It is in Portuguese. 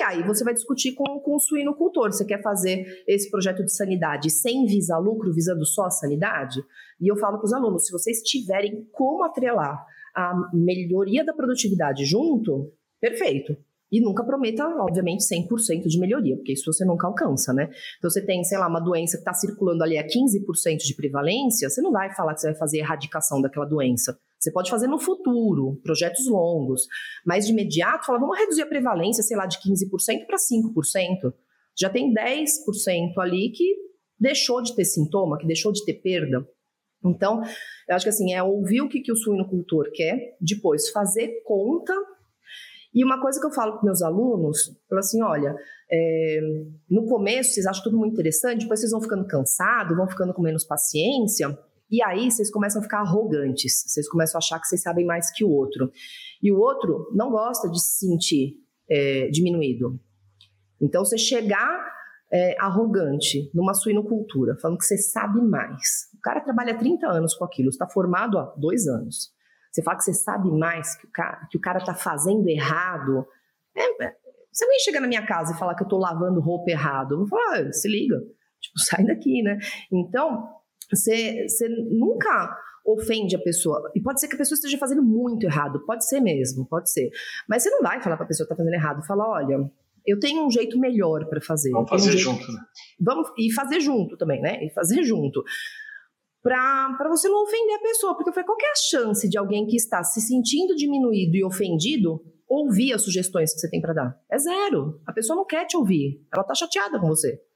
E aí você vai discutir com, com o suinocultor. Você quer fazer esse projeto de sanidade sem visar lucro, visando só a sanidade? E eu falo para os alunos, se vocês tiverem como atrelar a melhoria da produtividade junto, perfeito. E nunca prometa, obviamente, 100% de melhoria, porque isso você nunca alcança, né? Então, você tem, sei lá, uma doença que está circulando ali a 15% de prevalência, você não vai falar que você vai fazer erradicação daquela doença. Você pode fazer no futuro, projetos longos, mas de imediato, fala, vamos reduzir a prevalência, sei lá, de 15% para 5%. Já tem 10% ali que deixou de ter sintoma, que deixou de ter perda. Então, eu acho que assim, é ouvir o que, que o suinocultor quer, depois fazer conta. E uma coisa que eu falo para meus alunos, eu assim, olha, é, no começo vocês acham tudo muito interessante, depois vocês vão ficando cansados, vão ficando com menos paciência, e aí vocês começam a ficar arrogantes, vocês começam a achar que vocês sabem mais que o outro. E o outro não gosta de se sentir é, diminuído. Então, você chegar é, arrogante numa suinocultura, falando que você sabe mais. O cara trabalha 30 anos com aquilo, está formado há dois anos. Você fala que você sabe mais que o cara, que o cara está fazendo errado. É, é, você nem chega na minha casa e falar que eu estou lavando roupa errado. Eu vou falar, ah, se liga, tipo, sai daqui, né? Então, você, você nunca ofende a pessoa. E pode ser que a pessoa esteja fazendo muito errado, pode ser mesmo, pode ser. Mas você não vai falar para a pessoa que está fazendo errado. Fala, olha, eu tenho um jeito melhor para fazer. Vamos fazer um junto, né? Vamos, e fazer junto também, né? E fazer junto. Para você não ofender a pessoa. Porque falei, qual é a chance de alguém que está se sentindo diminuído e ofendido ouvir as sugestões que você tem para dar? É zero. A pessoa não quer te ouvir. Ela está chateada com você.